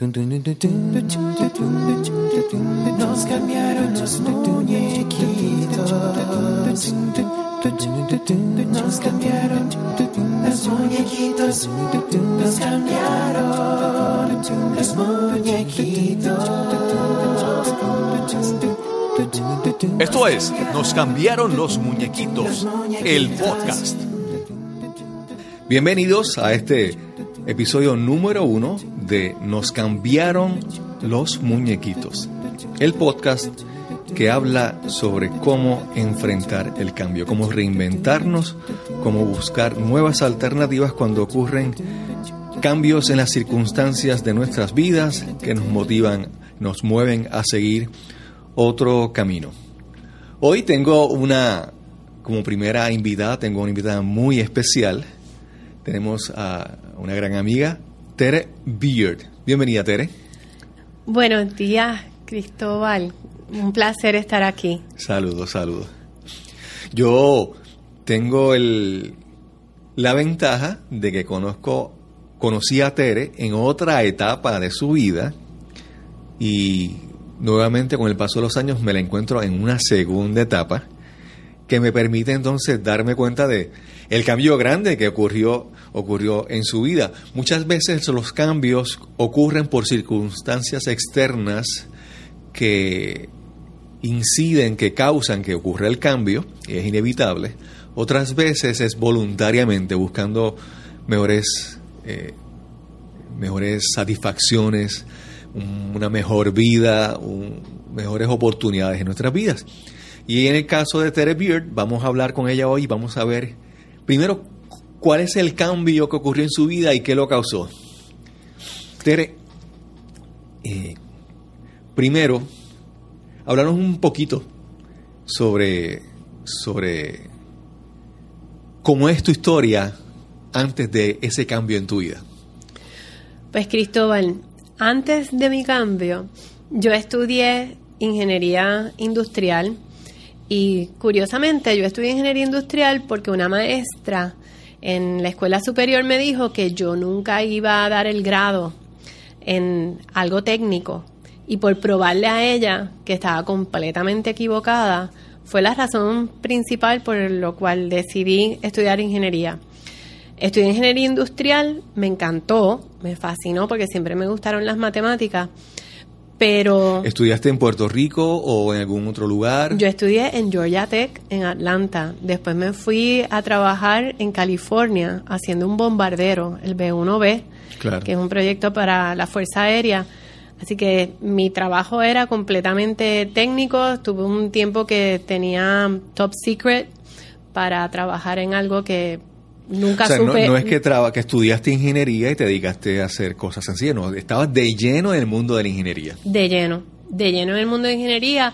Nos cambiaron los muñequitos. Nos cambiaron los muñequitos. Nos cambiaron los muñequitos. Esto es Nos cambiaron los muñequitos, el podcast. Bienvenidos a este episodio número uno de Nos cambiaron los muñequitos, el podcast que habla sobre cómo enfrentar el cambio, cómo reinventarnos, cómo buscar nuevas alternativas cuando ocurren cambios en las circunstancias de nuestras vidas que nos motivan, nos mueven a seguir otro camino. Hoy tengo una, como primera invitada, tengo una invitada muy especial. Tenemos a una gran amiga, Tere Beard. Bienvenida, Tere. Buenos días, Cristóbal. Un placer estar aquí. Saludos, saludos. Yo tengo el, la ventaja de que conozco, conocí a Tere en otra etapa de su vida y nuevamente con el paso de los años me la encuentro en una segunda etapa que me permite entonces darme cuenta de el cambio grande que ocurrió ocurrió en su vida. Muchas veces los cambios ocurren por circunstancias externas que inciden, que causan que ocurra el cambio, es inevitable. Otras veces es voluntariamente buscando mejores, eh, mejores satisfacciones, una mejor vida, mejores oportunidades en nuestras vidas. Y en el caso de Tere Beard, vamos a hablar con ella hoy y vamos a ver primero cuál es el cambio que ocurrió en su vida y qué lo causó. Tere, eh, primero, hablarnos un poquito sobre, sobre cómo es tu historia antes de ese cambio en tu vida. Pues Cristóbal, antes de mi cambio, yo estudié ingeniería industrial y curiosamente yo estudié ingeniería industrial porque una maestra en la escuela superior me dijo que yo nunca iba a dar el grado en algo técnico y por probarle a ella que estaba completamente equivocada fue la razón principal por lo cual decidí estudiar ingeniería. Estudié ingeniería industrial, me encantó, me fascinó porque siempre me gustaron las matemáticas, pero... ¿Estudiaste en Puerto Rico o en algún otro lugar? Yo estudié en Georgia Tech, en Atlanta. Después me fui a trabajar en California haciendo un bombardero, el B-1B, que es un proyecto para la Fuerza Aérea. Así que mi trabajo era completamente técnico. Tuve un tiempo que tenía top secret para trabajar en algo que nunca supe. No, es que, que estudiaste ingeniería y te dedicaste a hacer cosas sencillas, no, estabas de lleno en el mundo de la ingeniería. De lleno, de lleno en el mundo de ingeniería,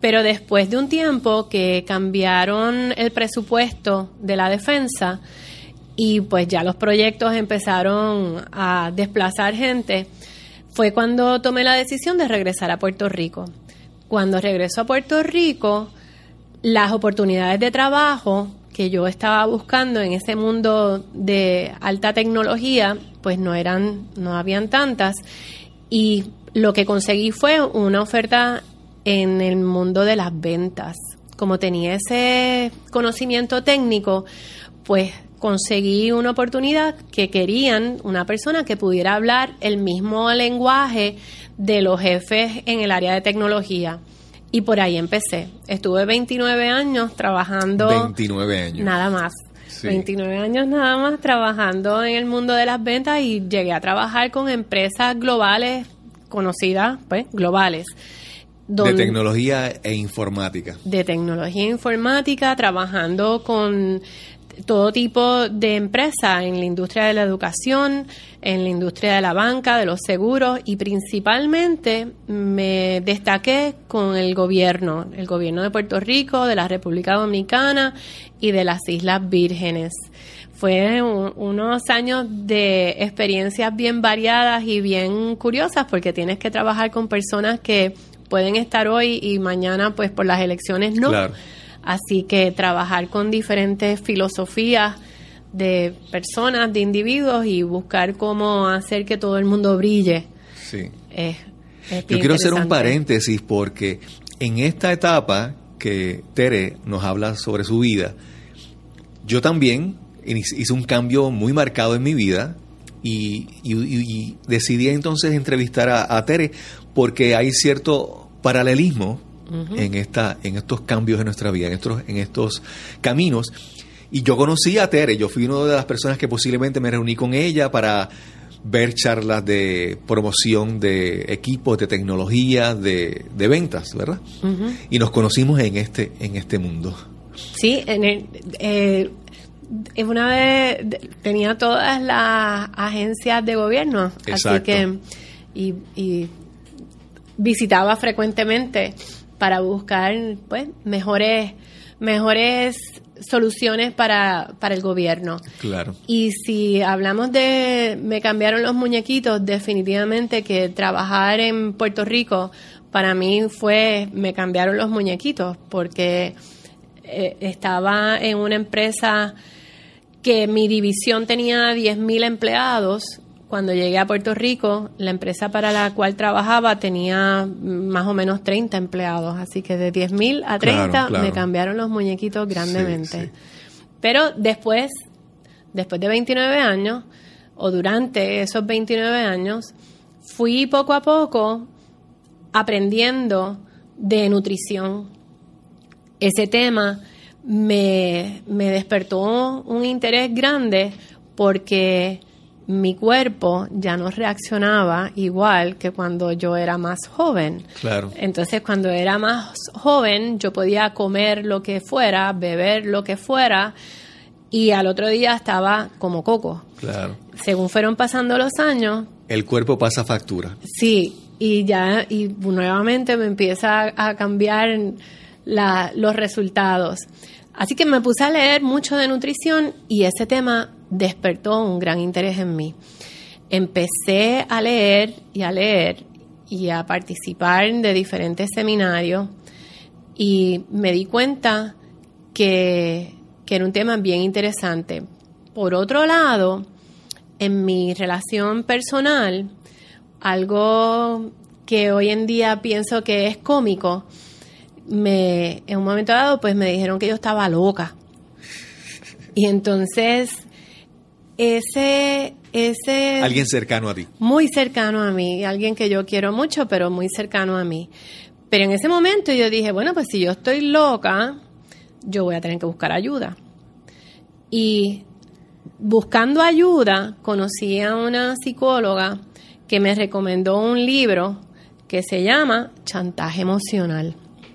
pero después de un tiempo que cambiaron el presupuesto de la defensa y pues ya los proyectos empezaron a desplazar gente, fue cuando tomé la decisión de regresar a Puerto Rico. Cuando regreso a Puerto Rico, las oportunidades de trabajo que yo estaba buscando en ese mundo de alta tecnología, pues no eran, no habían tantas. Y lo que conseguí fue una oferta en el mundo de las ventas. Como tenía ese conocimiento técnico, pues conseguí una oportunidad que querían una persona que pudiera hablar el mismo lenguaje de los jefes en el área de tecnología. Y por ahí empecé. Estuve 29 años trabajando. 29 años. Nada más. 29 años nada más trabajando en el mundo de las ventas y llegué a trabajar con empresas globales, conocidas, pues, globales. de tecnología e informática. De tecnología e informática, trabajando con todo tipo de empresas en la industria de la educación, en la industria de la banca, de los seguros y principalmente me destaqué con el gobierno, el gobierno de Puerto Rico, de la República Dominicana y de las Islas Vírgenes. Fue unos años de experiencias bien variadas y bien curiosas porque tienes que trabajar con personas que pueden estar hoy y mañana pues por las elecciones no. Así que trabajar con diferentes filosofías de personas, de individuos y buscar cómo hacer que todo el mundo brille Sí. es, es Yo quiero hacer un paréntesis porque en esta etapa que Tere nos habla sobre su vida, yo también hice un cambio muy marcado en mi vida y, y- y- y decidí entonces entrevistar a, a Tere porque hay cierto paralelismo en, esta, en estos cambios en nuestra vida, en estos, en estos caminos. Y yo conocí a Tere, yo fui una de las personas que posiblemente me reuní con ella para ver charlas de promoción de equipos, de tecnología, de, de ventas, ¿verdad? Y nos conocimos en este, en este mundo. Sí, en el, eh, una vez de- tenía todas las agencias de gobierno, así que y, y visitaba frecuentemente para buscar pues mejores mejores soluciones para, para el gobierno. Claro. Y si hablamos de me cambiaron los muñequitos, definitivamente que trabajar en Puerto Rico para mí fue me cambiaron los muñequitos porque eh, estaba en una empresa que mi división tenía 10.000 empleados. Cuando llegué a Puerto Rico, la empresa para la cual trabajaba tenía más o menos 30 empleados. Así que de 10.000 a 30 Claro, claro. me cambiaron los muñequitos grandemente. sí. Pero después, después de 29 años, o durante esos 29 años, fui poco a poco aprendiendo de nutrición. Ese tema me, me despertó un interés grande porque mi cuerpo ya no reaccionaba igual que cuando yo era más joven. Claro. Entonces, cuando era más joven, yo podía comer lo que fuera, beber lo que fuera, y al otro día estaba como coco. Claro. Según fueron pasando los años, El cuerpo pasa factura. sí, y ya, y nuevamente me empieza a cambiar la- los resultados. Así que me puse a leer mucho de nutrición y ese tema despertó un gran interés en mí. Empecé a leer y a leer y a participar de diferentes seminarios y me di cuenta que, que era un tema bien interesante. Por otro lado, en mi relación personal, algo que hoy en día pienso que es cómico, me, en un momento dado, pues me dijeron que yo estaba loca. Y entonces, ese, ese Alguien cercano a ti. muy cercano a mí, alguien que yo quiero mucho, pero muy cercano a mí. Pero en ese momento yo dije, bueno, pues si yo estoy loca, yo voy a tener que buscar ayuda. Y buscando ayuda, conocí a una psicóloga que me recomendó un libro que se llama Chantaje Emocional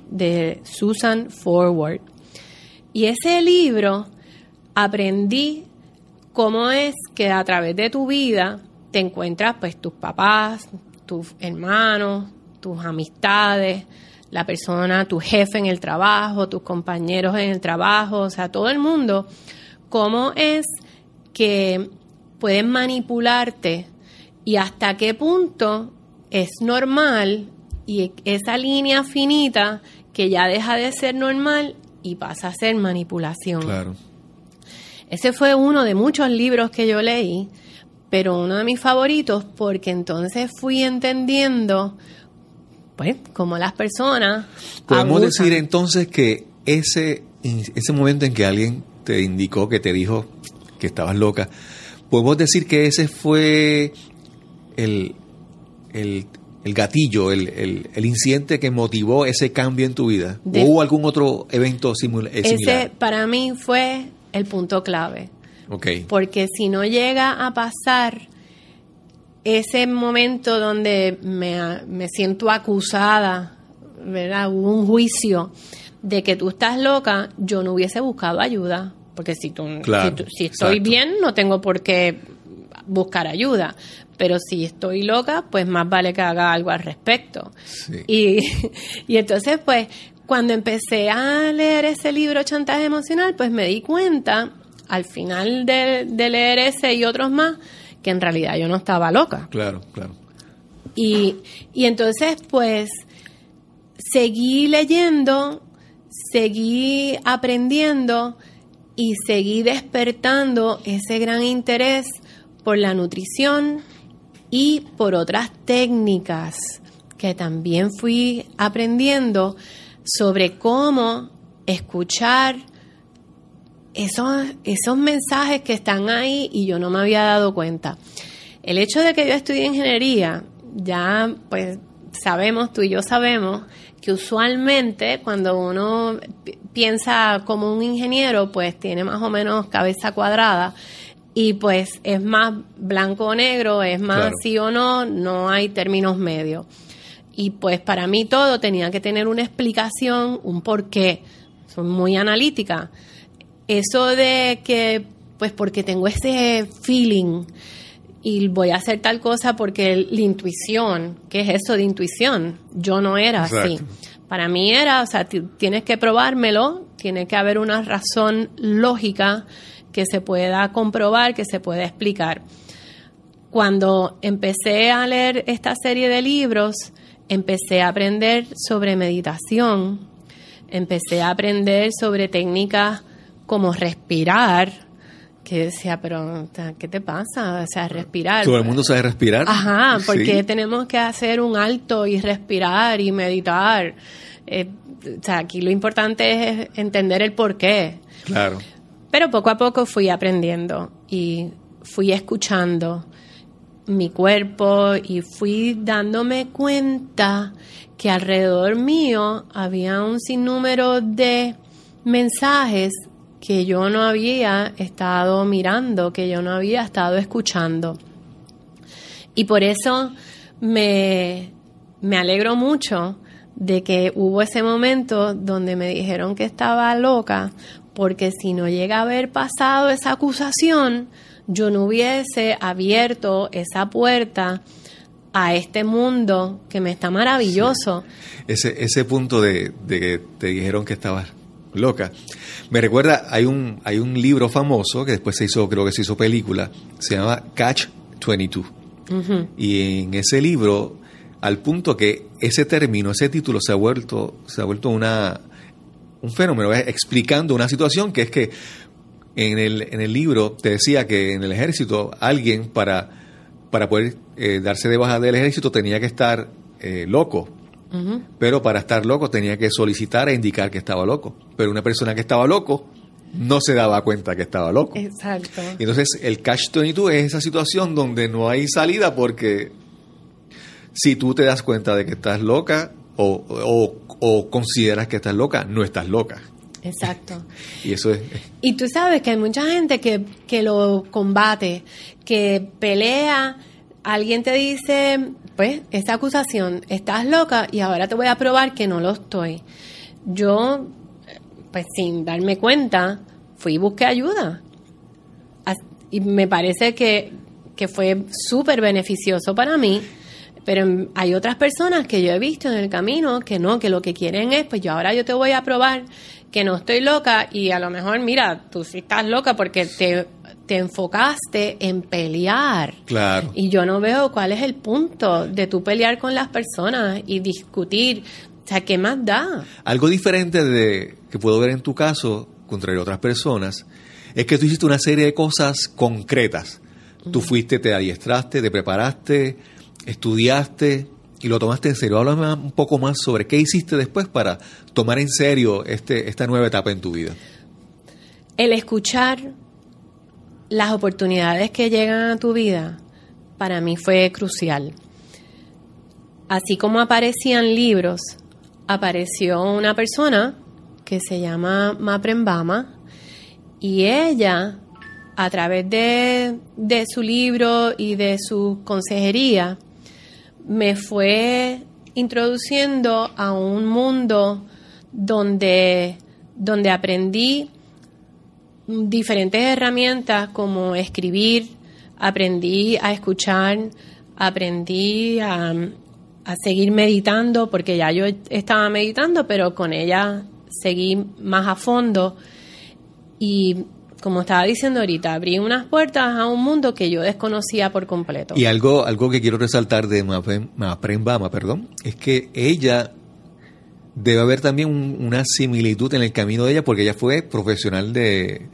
de Susan Forward. Y ese libro aprendí cómo es que a través de tu vida te encuentras pues tus papás, tus hermanos, tus amistades, la persona, tu jefe en el trabajo, tus compañeros en el trabajo, o sea, todo el mundo, cómo es que pueden manipularte y hasta qué punto es normal y esa línea finita que ya deja de ser normal y pasa a ser manipulación. Claro. Ese fue uno de muchos libros que yo leí, pero uno de mis favoritos porque entonces fui entendiendo, pues, cómo las personas. Podemos abusan. decir entonces que ese, ese momento en que alguien te indicó, que te dijo que estabas loca, podemos decir que ese fue el, el, el gatillo, el, el, el incidente que motivó ese cambio en tu vida. De- ¿O hubo algún otro evento eh, Ese similar? para mí fue el punto clave. Ok. Porque si no llega a pasar ese momento donde me, me siento acusada, ¿verdad? Hubo un juicio de que tú estás loca, yo no hubiese buscado ayuda. Porque si, tú, Claro, si, tú- si estoy exacto. bien, no tengo por qué buscar ayuda. Pero si estoy loca, pues más vale que haga algo al respecto. Sí. Y, y entonces, pues, cuando empecé a leer ese libro, Chantaje Emocional, pues me di cuenta, al final de, de leer ese y otros más, que en realidad yo no estaba loca. Claro, claro. Y, y entonces, pues, seguí leyendo, seguí aprendiendo y seguí despertando ese gran interés por la nutrición y por otras técnicas que también fui aprendiendo sobre cómo escuchar esos, esos mensajes que están ahí y yo no me había dado cuenta. El hecho de que yo estudie ingeniería, ya pues sabemos, tú y yo sabemos, que usualmente cuando uno piensa como un ingeniero, pues tiene más o menos cabeza cuadrada y pues es más blanco o negro, es más sí o no, no hay términos medios. Y pues para mí todo tenía que tener una explicación, un porqué. Soy muy analítica. Eso de que, pues porque tengo ese feeling y voy a hacer tal cosa porque la intuición, ¿qué es eso de intuición? Yo no era así. Para mí era, o sea, tienes que probármelo, tiene que haber una razón lógica que se pueda comprobar, que se pueda explicar. Cuando empecé a leer esta serie de libros, empecé a aprender sobre meditación, empecé a aprender sobre técnicas como respirar, que decía, pero ¿qué te pasa? O sea, respirar. ¿Todo el mundo sabe respirar? Ajá, porque tenemos que hacer un alto y respirar y meditar. Eh, o sea, aquí lo importante es entender el por qué. Claro. Pero poco a poco fui aprendiendo y fui escuchando mi cuerpo y fui dándome cuenta que alrededor mío había un sinnúmero de mensajes que yo no había estado mirando, que yo no había estado escuchando. Y por eso me, me alegro mucho de que hubo ese momento donde me dijeron que estaba loca, porque si no llega a haber pasado esa acusación, yo no hubiese abierto esa puerta a este mundo que me está maravilloso. Ese, ese punto de, que te dijeron que estabas loca. Me recuerda, hay un, hay un libro famoso que después se hizo, creo que se hizo película, se llama Catch 22. Y en ese libro, al punto que ese término, ese título se ha vuelto, se ha vuelto una, un fenómeno, explicando una situación que es que en el, en el libro te decía que en el ejército alguien para, para poder eh, darse de baja del ejército tenía que estar eh, loco. Pero para estar loco tenía que solicitar e indicar que estaba loco. Pero una persona que estaba loco no se daba cuenta que estaba loco. Exacto. entonces el catch 22 es esa situación donde no hay salida porque si tú te das cuenta de que estás loca, o, consideras que estás loca, no estás loca. Exacto. y eso es... Y tú sabes que hay mucha gente que, que lo combate, que pelea, alguien te dice, pues, esta acusación, estás loca y ahora te voy a probar que no lo estoy. Yo, pues sin darme cuenta, fui y busqué ayuda. Y me parece que, que fue súper beneficioso para mí pero hay otras personas que yo he visto en el camino que no, que lo que quieren es, pues yo ahora yo te voy a probar que no estoy loca y a lo mejor, mira, tú sí estás loca porque te, te enfocaste en pelear. Claro. Y yo no veo cuál es el punto de tú pelear con las personas y discutir. O sea, ¿qué más da? Algo diferente de que puedo ver en tu caso, contra otras personas, es que tú hiciste una serie de cosas concretas. Tú fuiste, te adiestraste, te preparaste, estudiaste y lo tomaste en serio. Háblame un poco más sobre qué hiciste después para tomar en serio este, esta nueva etapa en tu vida. El escuchar las oportunidades que llegan a tu vida para mí fue crucial. Así como aparecían libros, apareció una persona que se llama Maprembama y ella, a través de, de su libro y de su consejería, me fue introduciendo a un mundo donde, donde aprendí diferentes herramientas como escribir, aprendí a escuchar, aprendí a, a, seguir meditando, porque ya yo estaba meditando, pero con ella seguí más a fondo. Y como estaba diciendo ahorita, abrí unas puertas a un mundo que yo desconocía por completo. Y algo, algo que quiero resaltar de Mapren Bama, perdón, es que ella debe haber también una similitud en el camino de ella porque ella fue profesional de,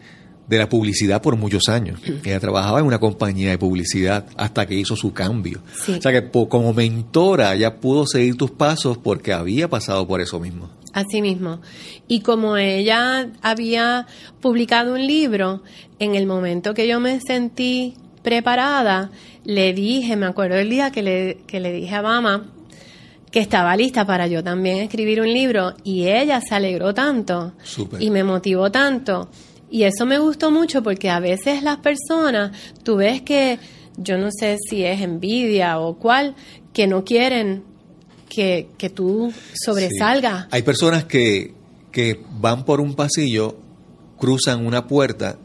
de la publicidad por muchos años. Ella trabajaba en una compañía de publicidad hasta que hizo su cambio. Sí. O sea que como mentora ella pudo seguir tus pasos porque había pasado por eso mismo. Así mismo. Y como ella había publicado un libro, en el momento que yo me sentí preparada, le dije, me acuerdo el día que le, que le dije a Mama que estaba lista para yo también escribir un libro y ella se alegró tanto y me motivó tanto. Y eso me gustó mucho porque a veces las personas, tú ves que, yo no sé si es envidia o cuál, que no quieren que, que tú sobresalgas. Sí. Hay personas que, que van por un pasillo, cruzan una puerta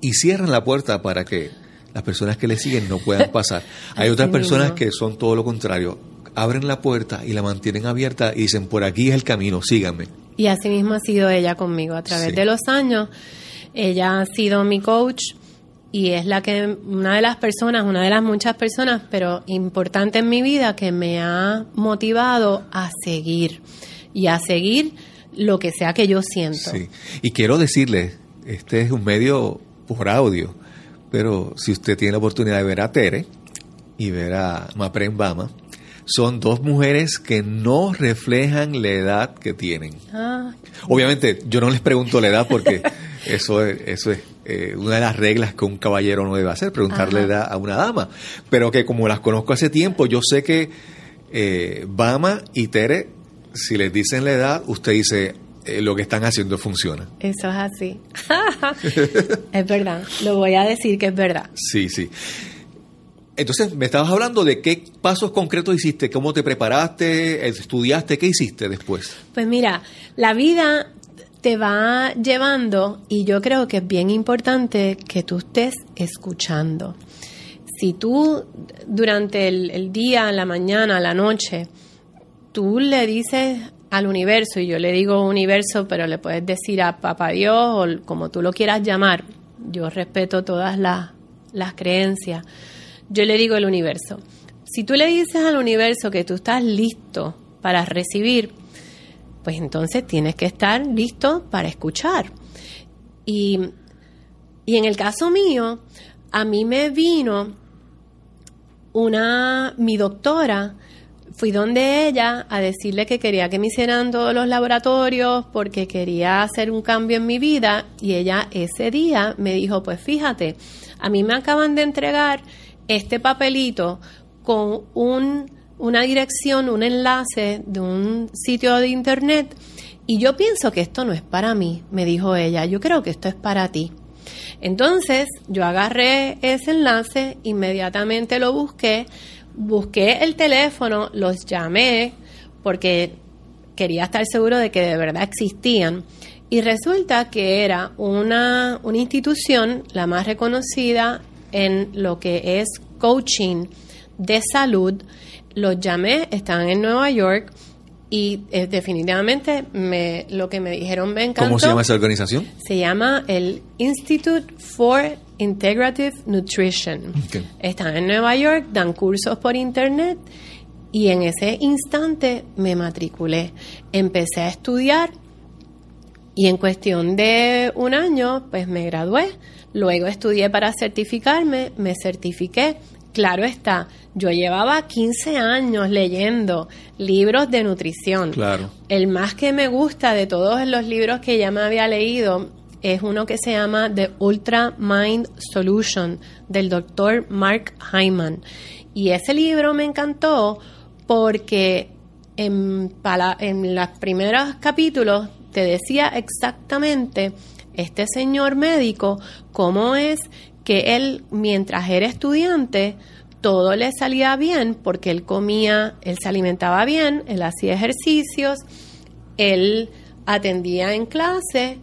y cierran la puerta para que las personas que le siguen no puedan pasar. Hay otras personas que son todo lo contrario. Abren la puerta y la mantienen abierta y dicen, por aquí es el camino, síganme. Y así mismo ha sido ella conmigo a través Sí. de los años. Ella ha sido mi coach y es la que una de las personas, una de las muchas personas, pero importante en mi vida que me ha motivado a seguir y a seguir lo que sea que yo siento. Sí. Y quiero decirle, este es un medio por audio, pero si usted tiene la oportunidad de ver a Tere y ver a Mapren Bama, son dos mujeres que no reflejan la edad que tienen. Ah, Obviamente, yo no les pregunto la edad porque eso es, eso es eh, una de las reglas que un caballero no debe hacer, preguntarle Ajá. la edad a una dama. Pero que como las conozco hace tiempo, yo sé que eh, Bama y Tere, si les dicen la edad, usted dice, eh, lo que están haciendo funciona. eso es así. es verdad, lo voy a decir que es verdad. Sí, sí. Entonces, me estabas hablando de qué pasos concretos hiciste, cómo te preparaste, estudiaste, qué hiciste después. Pues mira, la vida te va llevando y yo creo que es bien importante que tú estés escuchando. Si tú durante el, día, la mañana, la noche, tú le dices al universo, y yo le digo universo, pero le puedes decir a papá Dios o como tú lo quieras llamar, yo respeto todas las, las creencias, yo le digo el universo. Si tú le dices al universo que tú estás listo para recibir, pues entonces tienes que estar listo para escuchar. Y, y en el caso mío, a mí me vino una, mi doctora, fui donde ella a decirle que quería que me hicieran todos los laboratorios porque quería hacer un cambio en mi vida y ella ese día me dijo, pues fíjate, a mí me acaban de entregar este papelito con un, una dirección, un enlace de un sitio de internet y yo pienso que esto no es para mí, me dijo ella, yo creo que esto es para ti. Entonces yo agarré ese enlace, inmediatamente lo busqué, busqué el teléfono, los llamé porque quería estar seguro de que de verdad existían. Y resulta que era una, una institución, la más reconocida en lo que es coaching de salud. Los llamé, están en Nueva York y eh, definitivamente me, lo que me dijeron me encantó. ¿Cómo se llama esa organización? Se llama el Institute for Integrative Nutrition. Están en Nueva York, dan cursos por internet y en ese instante me matriculé. Empecé a estudiar y en cuestión de un año pues me gradué. Luego estudié para certificarme, me certifiqué. Claro está, yo llevaba 15 años leyendo libros de nutrición. Claro. El más que me gusta de todos los libros que ya me había leído es uno que se llama The Ultra Mind Solution del doctor Mark Hyman. Y ese libro me encantó porque en, en los primeros capítulos te decía exactamente este señor médico cómo es que él, mientras era estudiante, todo le salía bien porque él comía, él se alimentaba bien, él hacía ejercicios, él atendía en clase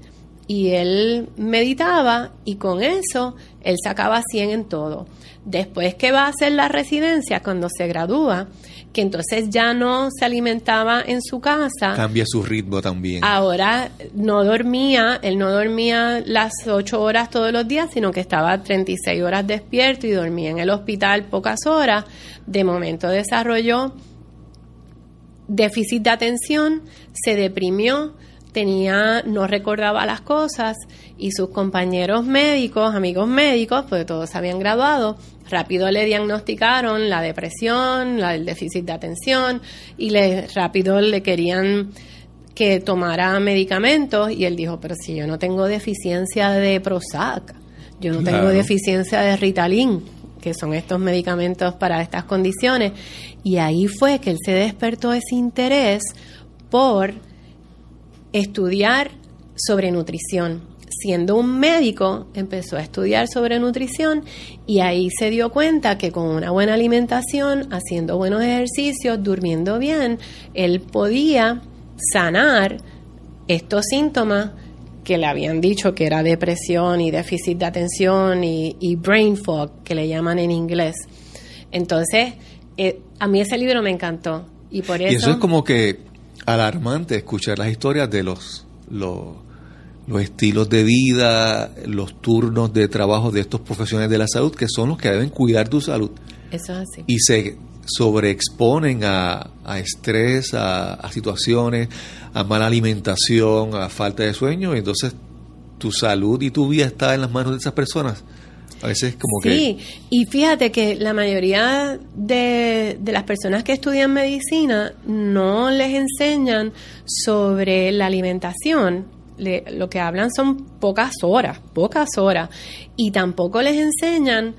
y él meditaba y con eso él sacaba 100 en todo. Después que va a hacer la residencia, cuando se gradúa, que entonces ya no se alimentaba en su casa, Cambia su ritmo también. Ahora no dormía, él no dormía las ocho horas todos los días, sino que estaba 36 horas despierto y dormía en el hospital pocas horas. De momento desarrolló déficit de atención, se deprimió, tenía, no recordaba las cosas y sus compañeros médicos, amigos médicos, pues todos habían graduado, rápido le diagnosticaron la depresión, la, el déficit de atención y le rápido le querían que tomara medicamentos y él dijo, pero si yo no tengo deficiencia de Prozac, yo no tengo deficiencia de Ritalin, que son estos medicamentos para estas condiciones. Y ahí fue que él se despertó ese interés por estudiar sobre nutrición. Siendo un médico, empezó a estudiar sobre nutrición y ahí se dio cuenta que con una buena alimentación, haciendo buenos ejercicios, durmiendo bien, él podía sanar estos síntomas que le habían dicho que era depresión y déficit de atención y, y brain fog, que le llaman en inglés. Entonces, eh, a mí ese libro me encantó y por eso... Y eso es como que alarmante escuchar las historias de los, los, los estilos de vida, los turnos de trabajo de estos profesionales de la salud, que son los que deben cuidar tu salud Eso es así. y se sobreexponen a, a estrés, a, a situaciones, a mala alimentación, a falta de sueño, y entonces tu salud y tu vida está en las manos de esas personas. A veces como Sí, que... y fíjate que la mayoría de, de las personas que estudian medicina no les enseñan sobre la alimentación. Lo que hablan son pocas horas, pocas horas. Y tampoco les enseñan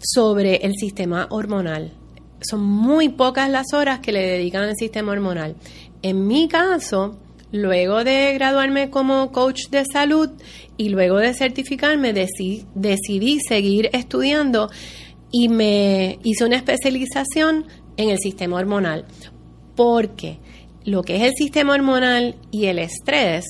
sobre el sistema hormonal. Son muy pocas las horas que le dedican al sistema hormonal. En mi caso, luego de graduarme como coach de salud y luego de certificarme, deci- decidí seguir estudiando y me hice una especialización en el sistema hormonal. Porque lo que es el sistema hormonal y el estrés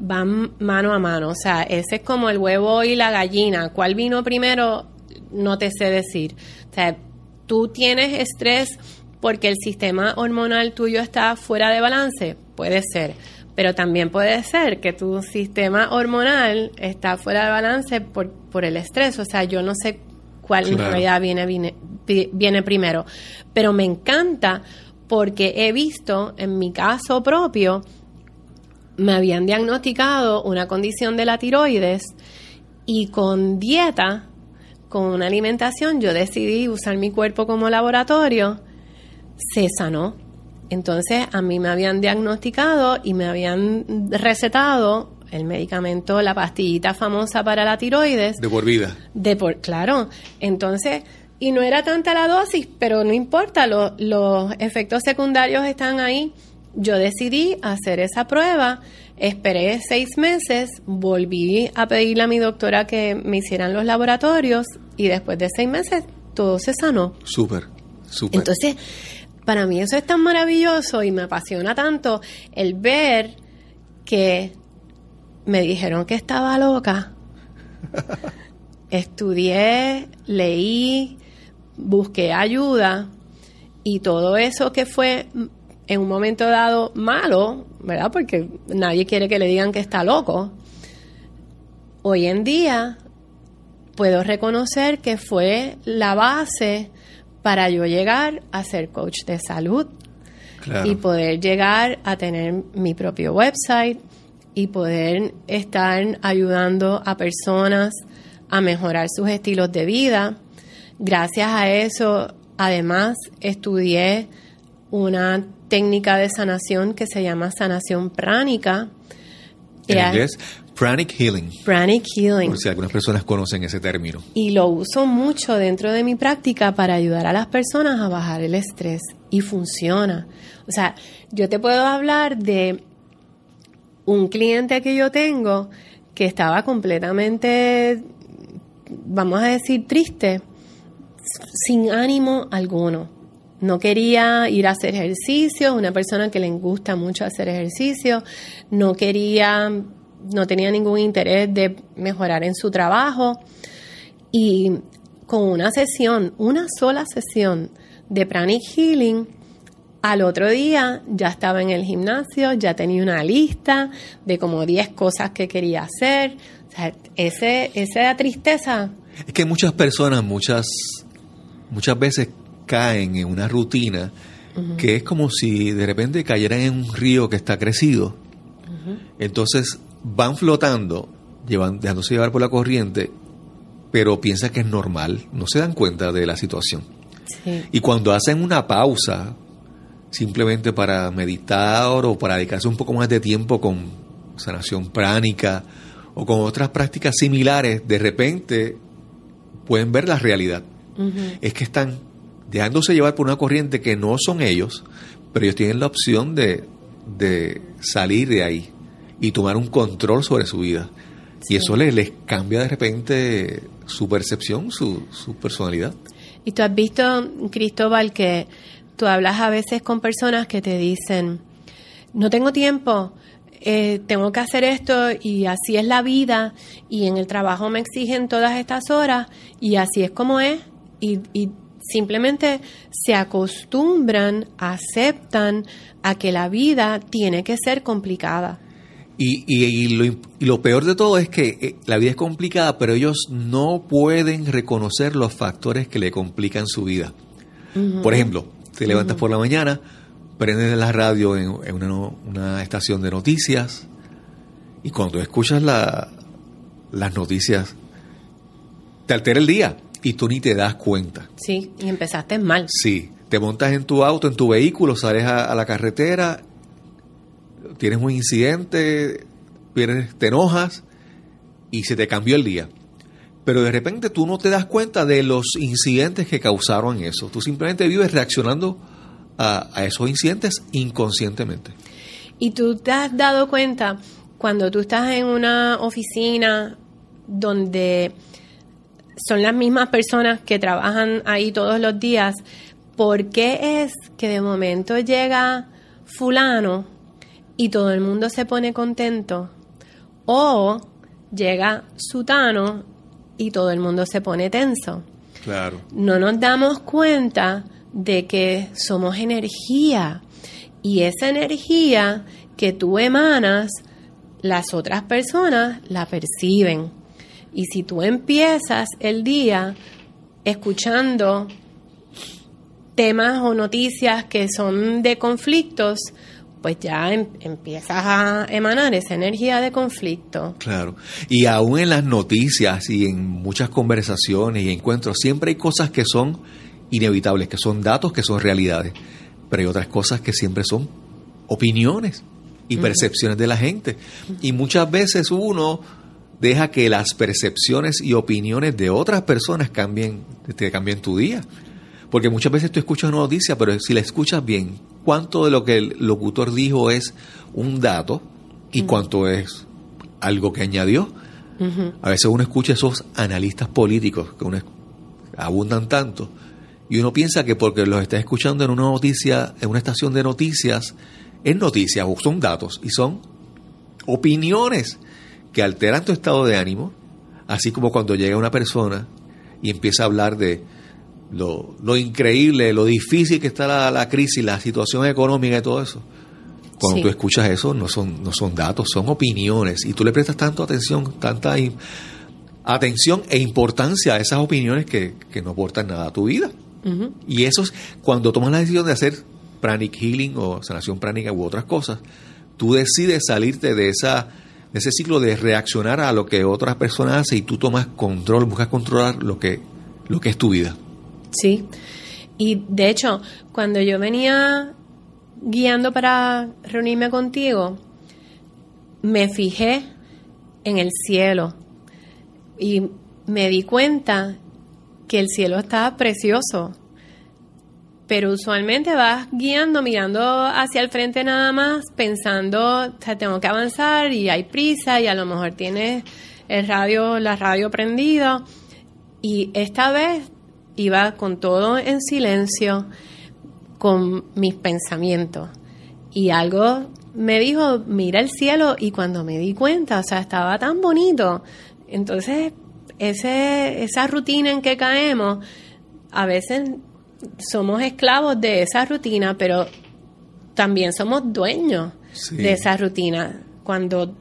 van mano a mano. O sea, ese es como el huevo y la gallina. ¿Cuál vino primero? No te sé decir. O sea, tú tienes estrés porque el sistema hormonal tuyo está fuera de balance. Puede ser. Pero también puede ser que tu sistema hormonal está fuera de balance por, por el estrés. O sea, yo no sé cuál en realidad viene, viene, viene primero. Pero me encanta porque he visto en mi caso propio, me habían diagnosticado una condición de la tiroides y con dieta, con una alimentación, yo decidí usar mi cuerpo como laboratorio, se sanó. Entonces a mí me habían diagnosticado y me habían recetado el medicamento, la pastillita famosa para la tiroides, De por vida. de por, claro. Entonces, y no era tanta la dosis, pero no importa, lo- los efectos secundarios están ahí. Yo decidí hacer esa prueba, esperé seis meses, volví a pedirle a mi doctora que me hicieran los laboratorios y después de seis meses todo se sanó. Súper, súper. Entonces, para mí eso es tan maravilloso y me apasiona tanto el ver que me dijeron que estaba loca. Estudié, leí, busqué ayuda y todo eso que fue en un momento dado malo, ¿verdad? Porque nadie quiere que le digan que está loco. Hoy en día puedo reconocer que fue la base para yo llegar a ser coach de salud Claro. y poder llegar a tener mi propio website y poder estar ayudando a personas a mejorar sus estilos de vida. Gracias a eso, además, estudié una técnica de sanación que se llama sanación pránica. en Era inglés, pranic healing. Pranic Healing Por si algunas personas conocen ese término. y lo uso mucho dentro de mi práctica para ayudar a las personas a bajar el estrés y funciona. O sea, yo te puedo hablar de un cliente que yo tengo que estaba completamente, vamos a decir, triste, sin ánimo alguno. No quería ir a hacer ejercicio, una persona que le gusta mucho hacer ejercicio, no quería, no tenía ningún interés de mejorar en su trabajo. Y con una sesión, una sola sesión de Pranic Healing, al otro día ya estaba en el gimnasio, ya tenía una lista de como 10 cosas que quería hacer. O sea, ese, esa tristeza, Es que muchas personas, muchas, muchas veces caen en una rutina que es como si de repente cayeran en un río que está crecido Entonces van flotando, llevan, dejándose llevar por la corriente, pero piensan que es normal, no se dan cuenta de la situación. Sí. Y cuando hacen una pausa, simplemente para meditar o para dedicarse un poco más de tiempo con sanación pránica o con otras prácticas similares, de repente pueden ver la realidad. Es que están dejándose llevar por una corriente que no son ellos, pero ellos tienen la opción de, de salir de ahí y tomar un control sobre su vida. Sí. Y eso les, les cambia de repente su percepción, su, su personalidad. Y tú has visto, Cristóbal, que tú hablas a veces con personas que te dicen, no tengo tiempo, eh, tengo que hacer esto y así es la vida y en el trabajo me exigen todas estas horas y así es como es y, y simplemente se acostumbran, aceptan a que la vida tiene que ser complicada. Y, y- y lo, y lo peor de todo es que eh, la vida es complicada, pero ellos no pueden reconocer los factores que le complican su vida. Por ejemplo, te levantas por la mañana, prendes la radio en, en una, una estación de noticias y cuando escuchas la- las noticias te altera el día y tú ni te das cuenta. Sí, y empezaste mal. Sí, te montas en tu auto, en tu vehículo, sales a, a la carretera, tienes un incidente, pierdes- te enojas y se te cambió el día. Pero de repente tú no te das cuenta de los incidentes que causaron eso. Tú simplemente vives reaccionando a, a esos incidentes inconscientemente. Y tú te has dado cuenta cuando tú estás en una oficina donde son las mismas personas que trabajan ahí todos los días, ¿por qué es que de momento llega fulano y todo el mundo se pone contento? O llega sutano y todo el mundo se pone tenso Claro. no nos damos cuenta de que somos energía y esa energía que tú emanas, las otras personas la perciben. Y si tú empiezas el día escuchando temas o noticias que son de conflictos, pues ya em- empiezas a emanar esa energía de conflicto. Claro. Y aún en las noticias y en muchas conversaciones y encuentros, siempre hay cosas que son inevitables, que son datos, que son realidades. Pero hay otras cosas que siempre son opiniones y percepciones de la gente. Y muchas veces uno deja que las percepciones y opiniones de otras personas cambien, te cambien tu día. Porque muchas veces tú escuchas una noticia, pero si la escuchas bien, ¿cuánto de lo que el locutor dijo es un dato y cuánto es algo que añadió? A veces uno escucha esos analistas políticos que uno abundan tanto y uno piensa que porque los está escuchando en una noticia, en una estación de noticias, es noticias o son datos y son opiniones que alteran tu estado de ánimo, así como cuando llega una persona y empieza a hablar de lo, lo increíble, lo difícil que está la, la crisis, la situación económica y todo eso. Cuando Sí. tú escuchas eso, no son, no son datos, son opiniones. Y tú le prestas tanto atención, tanta atención e importancia a esas opiniones que, que no aportan nada a tu vida. Y eso es cuando tomas la decisión de hacer pranic healing o sanación pránica u otras cosas, tú decides salirte de esa ese ciclo de reaccionar a lo que otras personas hacen y tú tomas control, buscas controlar lo que lo que es tu vida. Sí. Y de hecho, cuando yo venía guiando para reunirme contigo, me fijé en el cielo y me di cuenta que el cielo estaba precioso. Pero usualmente vas guiando, mirando hacia el frente nada más, pensando, o sea, tengo que avanzar y hay prisa y a lo mejor tienes el radio, la radio prendido. Y esta vez iba con todo en silencio, con mis pensamientos. Y algo me dijo, mira el cielo, y cuando me di cuenta, o sea, estaba tan bonito. Entonces, ese, esa rutina en que caemos, a veces somos esclavos de esa rutina, pero también somos dueños Sí. de esa rutina. Cuando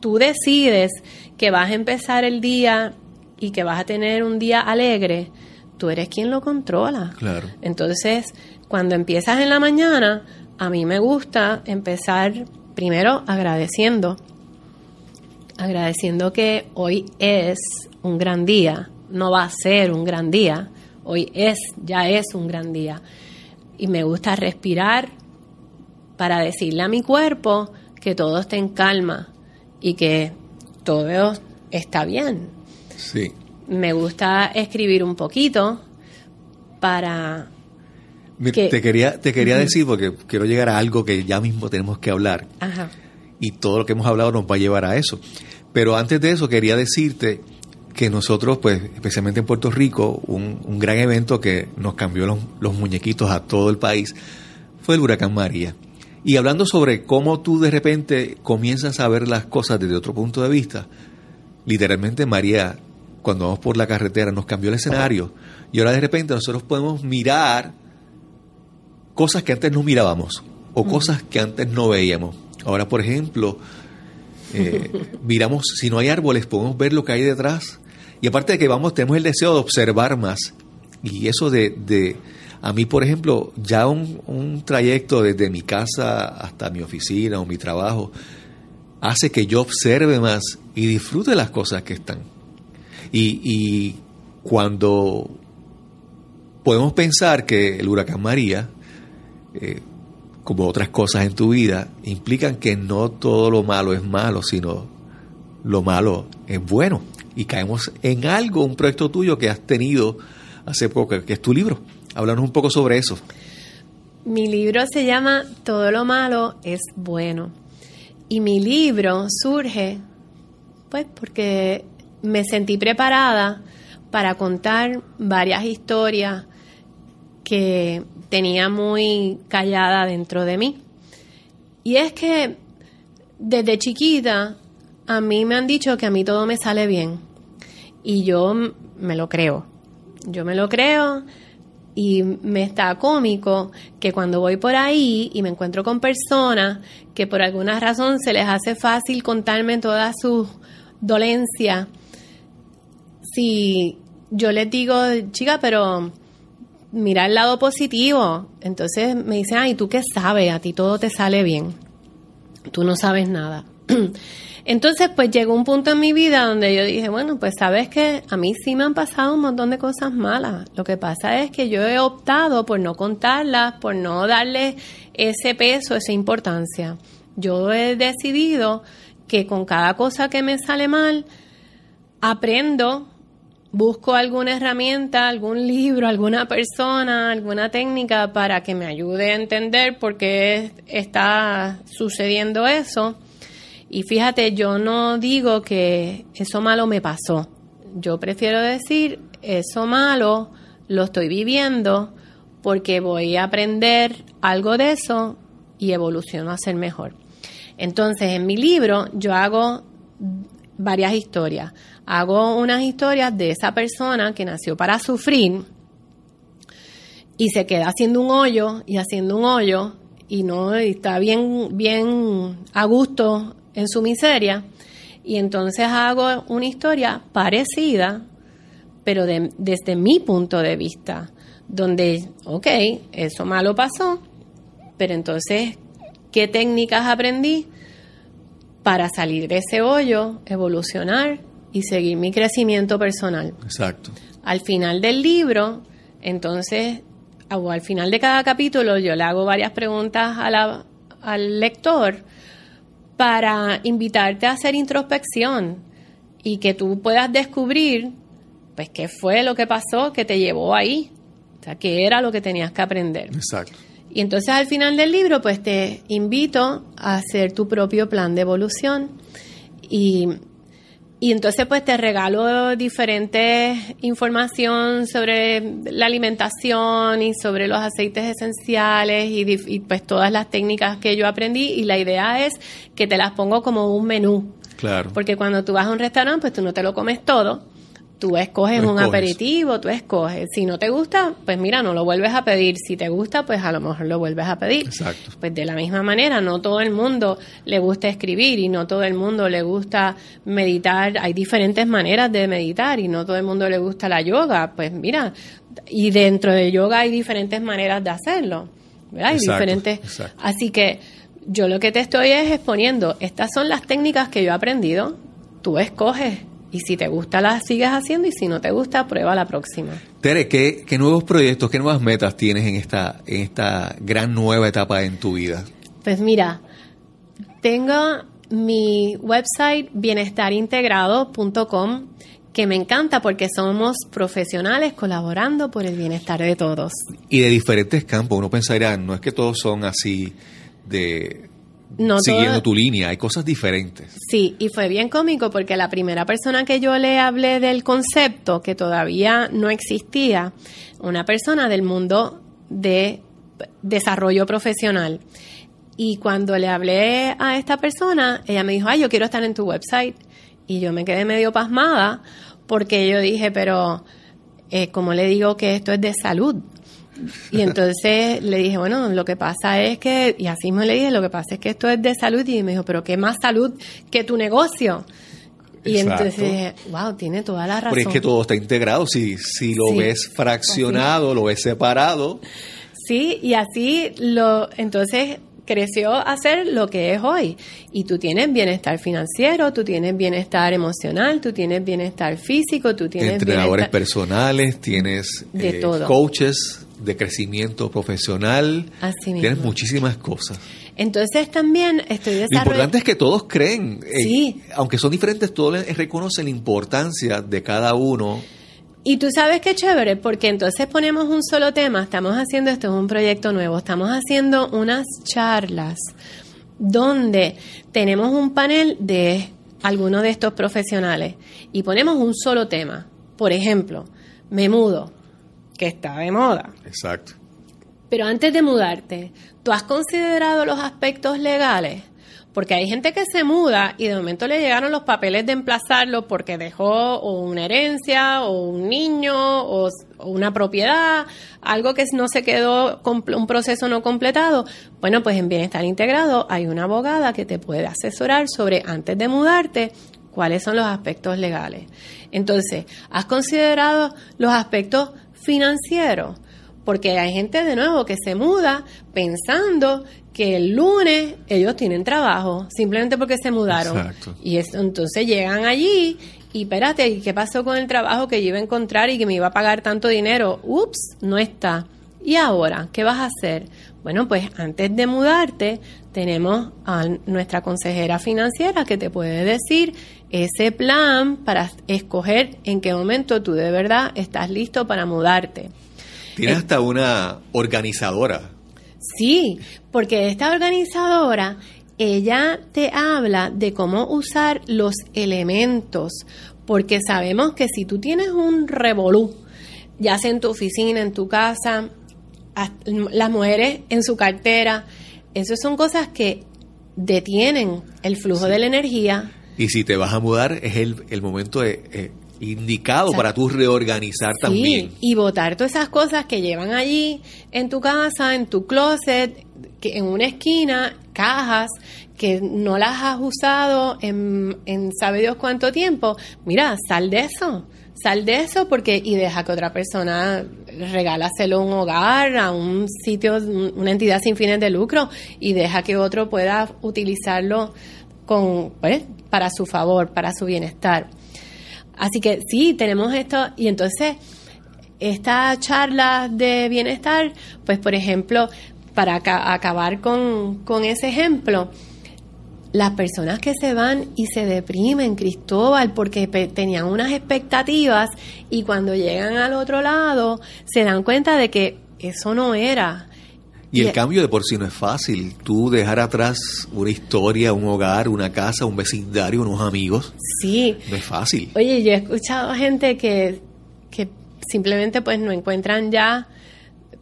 tú decides que vas a empezar el día y que vas a tener un día alegre, tú eres quien lo controla. Claro. Entonces, cuando empiezas en la mañana, a mí me gusta empezar primero agradeciendo, agradeciendo que hoy es un gran día, no va a ser un gran día, hoy es, ya es un gran día. Y me gusta respirar para decirle a mi cuerpo que todo está en calma y que todo está bien. Sí. Me gusta escribir un poquito para Mi- que- Te quería, te quería decir, porque quiero llegar a algo que ya mismo tenemos que hablar. Ajá. y todo lo que hemos hablado nos va a llevar a eso. Pero antes de eso quería decirte que nosotros, pues, especialmente en Puerto Rico, un, un gran evento que nos cambió los, los muñequitos a todo el país fue el huracán María. Y hablando sobre cómo tú de repente comienzas a ver las cosas desde otro punto de vista, literalmente María, cuando vamos por la carretera, nos cambió el escenario. Y ahora de repente nosotros podemos mirar cosas que antes no mirábamos o cosas que antes no veíamos. Ahora, por ejemplo, eh, miramos, si no hay árboles, podemos ver lo que hay detrás. Y aparte de que vamos, tenemos el deseo de observar más. Y eso de, de a mí, por ejemplo, ya un, un trayecto desde mi casa hasta mi oficina o mi trabajo hace que yo observe más y disfrute las cosas que están. Y, y cuando podemos pensar que el huracán María, eh, como otras cosas en tu vida, implican que no todo lo malo es malo, sino lo malo es bueno. Y caemos en algo, un proyecto tuyo que has tenido hace poco, que es tu libro. Háblanos un poco sobre eso. Mi libro se llama Todo lo malo es bueno. Y mi libro surge, pues, porque me sentí preparada para contar varias historias que tenía muy callada dentro de mí. Y es que desde chiquita a mí me han dicho que a mí todo me sale bien. Y yo me lo creo. Yo me lo creo y me está cómico que cuando voy por ahí y me encuentro con personas que por alguna razón se les hace fácil contarme todas sus dolencias, si yo les digo, chica, pero mira el lado positivo, entonces me dicen, ay, ¿tú qué sabes? A ti todo te sale bien, tú no sabes nada. Entonces, pues llegó un punto en mi vida donde yo dije, bueno, pues sabes que a mí sí me han pasado un montón de cosas malas. Lo que pasa es que yo he optado por no contarlas, por no darle ese peso, esa importancia. Yo he decidido que con cada cosa que me sale mal, aprendo, busco alguna herramienta, algún libro, alguna persona, alguna técnica para que me ayude a entender por qué está sucediendo eso. Y fíjate, yo no digo que eso malo me pasó. Yo prefiero decir, eso malo lo estoy viviendo porque voy a aprender algo de eso y evoluciono a ser mejor. Entonces, en mi libro yo hago varias historias. Hago unas historias de esa persona que nació para sufrir y se queda haciendo un hoyo y haciendo un hoyo y no está bien bien a gusto en su miseria. Y entonces hago una historia parecida pero de- desde mi punto de vista donde ok eso malo pasó pero entonces qué técnicas aprendí para salir de ese hoyo evolucionar y seguir mi crecimiento personal Exacto. al final del libro, entonces, o al final de cada capítulo, yo le hago varias preguntas a la- al lector para invitarte a hacer introspección y que tú puedas descubrir, pues, qué fue lo que pasó que te llevó ahí, o sea, qué era lo que tenías que aprender. Exacto. Y entonces al final del libro, pues te invito a hacer tu propio plan de evolución y, y entonces pues te regalo diferentes información sobre la alimentación y sobre los aceites esenciales y, y, pues todas las técnicas que yo aprendí y la idea es que te las pongo como un menú. Claro. Porque cuando tú vas a un restaurante, pues tú no te lo comes todo. Tú escoges un aperitivo, tú escoges. Si no te gusta, pues mira, no lo vuelves a pedir. Si te gusta, pues a lo mejor lo vuelves a pedir. Exacto. Pues de la misma manera, no todo el mundo le gusta escribir y no todo el mundo le gusta meditar. Hay diferentes maneras de meditar y no todo el mundo le gusta la yoga. Pues mira, y dentro de yoga hay diferentes maneras de hacerlo. ¿verdad? Hay Exacto, diferentes. exacto. Así que yo lo que te estoy es exponiendo, estas son las técnicas que yo he aprendido, tú escoges y si te gusta las sigues haciendo y si no te gusta, prueba la próxima. Tere, ¿qué, qué nuevos proyectos, qué nuevas metas tienes en esta, en esta gran nueva etapa en tu vida? Pues mira, tengo mi website bienestarintegrado.com que me encanta porque somos profesionales colaborando por el bienestar de todos. Y de diferentes campos, uno pensaría, no es que todos son así de No siguiendo todo- tu línea, hay cosas diferentes. Sí, y fue bien cómico porque la primera persona que yo le hablé del concepto, que todavía no existía, una persona del mundo de desarrollo profesional. Y cuando le hablé a esta persona, ella me dijo, ay, yo quiero estar en tu website. Y yo me quedé medio pasmada porque yo dije, pero, eh, ¿cómo le digo que esto es de salud? Y entonces le dije, bueno, lo que pasa es que, y así me le dije, lo que pasa es que esto es de salud. Y me dijo, pero ¿qué más salud que tu negocio? Y Exacto. entonces dije, wow, tiene toda la razón. Pero es que todo está integrado, si, si lo Sí. ves fraccionado, lo ves separado, Sí, y así lo, entonces creció a ser lo que es hoy. Y tú tienes bienestar financiero, tú tienes bienestar emocional, tú tienes bienestar físico, tú tienes entrenadores personales, tienes De eh, todo. coaches de crecimiento profesional, Así tienes mismo. muchísimas cosas. Entonces también estoy Lo desarrollando... importante es que todos creen, en- Sí. aunque son diferentes, todos reconocen la importancia de cada uno. Y tú sabes qué chévere, porque entonces ponemos un solo tema, estamos haciendo esto es un proyecto nuevo, estamos haciendo unas charlas donde tenemos un panel de algunos de estos profesionales y ponemos un solo tema. Por ejemplo, me mudo, que está de moda. Exacto. Pero antes de mudarte, ¿tú has considerado los aspectos legales? Porque hay gente que se muda y de momento le llegaron los papeles de emplazarlo porque dejó o una herencia o un niño o, o una propiedad, algo que no se quedó, un proceso no completado. Bueno, pues en Bienestar Integrado hay una abogada que te puede asesorar sobre antes de mudarte cuáles son los aspectos legales. Entonces, ¿has considerado los aspectos financieros? Porque hay gente de nuevo que se muda pensando que el lunes ellos tienen trabajo, simplemente porque se mudaron. Exacto. Y eso, entonces llegan allí y espérate, ¿y qué pasó con el trabajo que yo iba a encontrar y que me iba a pagar tanto dinero? Ups, no está. ¿Y ahora qué vas a hacer? Bueno, pues antes de mudarte tenemos a nuestra consejera financiera que te puede decir ese plan para escoger en qué momento tú de verdad estás listo para mudarte. Tienes Eh, hasta una organizadora. Sí, porque esta organizadora, ella te habla de cómo usar los elementos, porque sabemos que si tú tienes un revolú, ya sea en tu oficina, en tu casa, las mujeres en su cartera, esas son cosas que detienen el flujo de la energía. Y si te vas a mudar, es el, el momento de, eh, indicado Exacto. para tú reorganizar también. Y botar todas esas cosas que llevan allí en tu casa, en tu closet, que en una esquina, cajas que no las has usado en, en sabe Dios cuánto tiempo. Mira, sal de eso. Sal de eso porque y deja que otra persona regálaselo a un hogar, a un sitio, una entidad sin fines de lucro y deja que otro pueda utilizarlo con pues, para su favor, para su bienestar. Así que sí, tenemos esto y entonces esta charla de bienestar, pues por ejemplo, para aca- acabar con, con ese ejemplo, las personas que se van y se deprimen, Cristóbal, porque tenían unas expectativas y cuando llegan al otro lado se dan cuenta de que eso no era. Y el cambio de por sí no es fácil. Tú dejar atrás una historia, un hogar, una casa, un vecindario, unos amigos, Sí, no es fácil. Oye, yo he escuchado gente que, que simplemente pues no encuentran ya,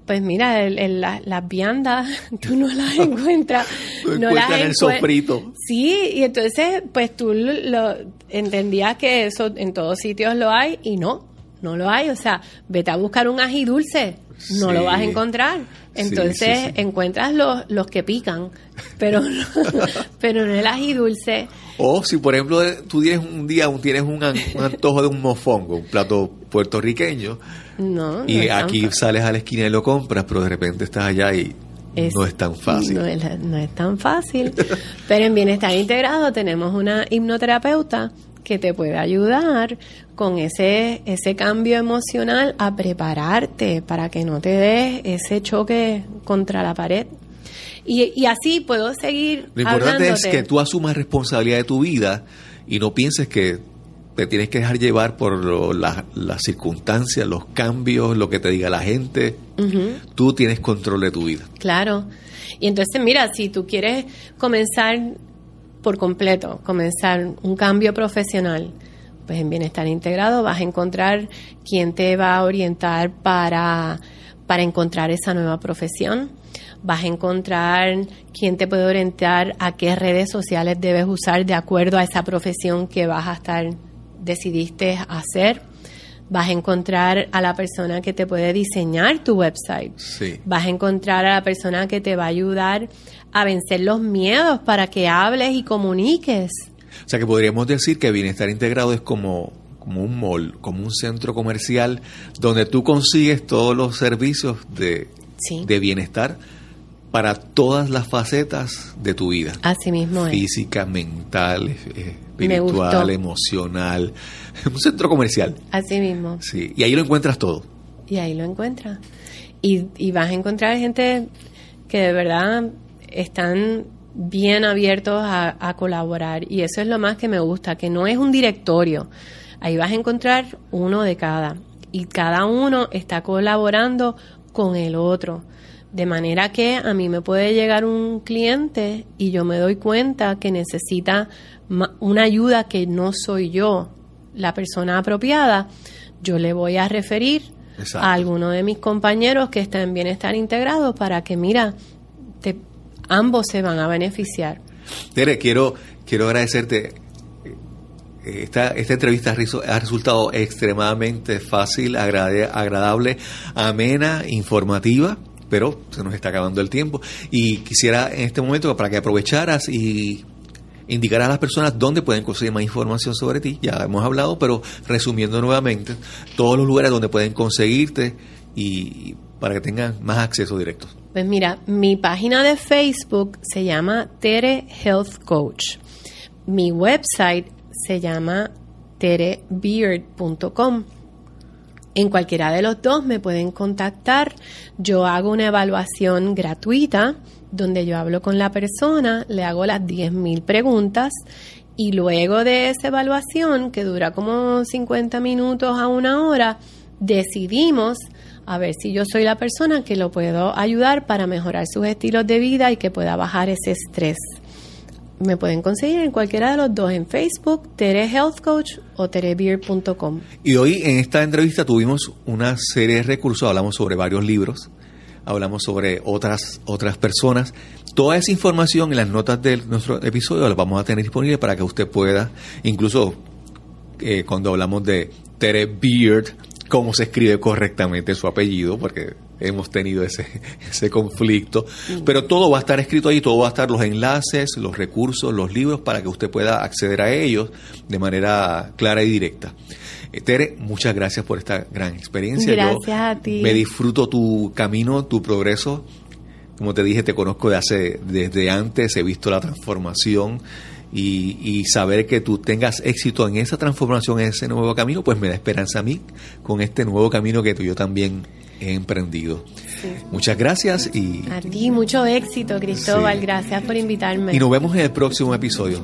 pues mira, el- el- la- las viandas, tú no las encuentras. No las encuentran el encue- sofrito. Sí, y entonces pues tú lo, lo- entendías que eso en todos sitios lo hay y no, no lo hay. O sea, vete a buscar un ají dulce, no Sí. lo vas a encontrar. Entonces sí, sí. encuentras los, los que pican, pero no, pero no el ají dulce. O si, por ejemplo, tú tienes un día un, tienes un, an- un antojo de un mofongo, un plato puertorriqueño, No, y aquí sales a la esquina y lo compras, pero de repente estás allá y no es tan fácil. No es, no es tan fácil. pero en Bienestar Integrado tenemos una hipnoterapeuta que te puede ayudar con ese, ese cambio emocional a prepararte para que no te des ese choque contra la pared. Y, y así puedo seguir. Lo importante es que tú asumas responsabilidad de tu vida y no pienses que te tienes que dejar llevar por lo- la- las circunstancias, los cambios, lo que te diga la gente. Tú tienes control de tu vida. Claro. Y entonces, mira, si tú quieres comenzar por completo, comenzar un cambio profesional, pues en Bienestar Integrado vas a encontrar quien te va a orientar para, para encontrar esa nueva profesión. Vas a encontrar quien te puede orientar a qué redes sociales debes usar de acuerdo a esa profesión que vas a estar, decidiste hacer. Vas a encontrar a la persona que te puede diseñar tu website Sí. vas a encontrar a la persona que te va a ayudar a vencer los miedos para que hables y comuniques. O sea que podríamos decir que bienestar integrado es como, como un mall, como un centro comercial donde tú consigues todos los servicios de, Sí. de bienestar para todas las facetas de tu vida. Así mismo es. Física, mental, eh, Me espiritual, emocional. Un centro comercial. Así mismo. Sí. Y ahí lo encuentras todo. Y ahí lo encuentras. Y, y vas a encontrar gente que de verdad están bien abiertos a, a colaborar. Y eso es lo más que me gusta, que no es un directorio. Ahí vas a encontrar uno de cada. Y cada uno está colaborando con el otro. De manera que a mí me puede llegar un cliente y yo me doy cuenta que necesita una ayuda que no soy yo la persona apropiada. Yo le voy a referir Exacto. a alguno de mis compañeros que está en bienestar integrado para que, mira, te- ambos se van a beneficiar. Tere, quiero, quiero agradecerte. Esta, esta entrevista ha resu- ha resultado extremadamente fácil, agradable, amena, informativa, pero se nos está acabando el tiempo. Y quisiera en este momento para que aprovecharas y indicaras a las personas dónde pueden conseguir más información sobre ti. Ya hemos hablado, pero resumiendo nuevamente, todos los lugares donde pueden conseguirte y para que tengan más acceso directo. Pues mira, mi página de Facebook se llama Tere Health Coach. Mi website se llama terebeard.com. En cualquiera de los dos me pueden contactar. Yo hago una evaluación gratuita donde yo hablo con la persona, le hago las 10.000 preguntas y luego de esa evaluación, que dura como 50 minutos a una hora, decidimos a ver si yo soy la persona que lo puedo ayudar para mejorar sus estilos de vida y que pueda bajar ese estrés. Me pueden conseguir en cualquiera de los dos, en Facebook, Tere Health Coach o terebeer.com. Y hoy en esta entrevista tuvimos una serie de recursos, hablamos sobre varios libros, hablamos sobre otras, otras personas. Toda esa información en las notas de nuestro episodio la vamos a tener disponible para que usted pueda, incluso eh, cuando hablamos de Tere Beard, cómo se escribe correctamente su apellido, porque hemos tenido ese, ese conflicto. Pero todo va a estar escrito ahí, todo va a estar los enlaces, los recursos, los libros, para que usted pueda acceder a ellos de manera clara y directa. Tere, muchas gracias por esta gran experiencia. Yo Gracias a ti. Me disfruto tu camino, tu progreso. Como te dije, te conozco de hace, desde antes, he visto la transformación y, y saber que tú tengas éxito en esa transformación, en ese nuevo camino, pues me da esperanza a mí con este nuevo camino que tú y yo también he emprendido. Muchas gracias y, A ti mucho éxito, Cristóbal. Sí. Gracias por invitarme. y nos vemos en el próximo episodio.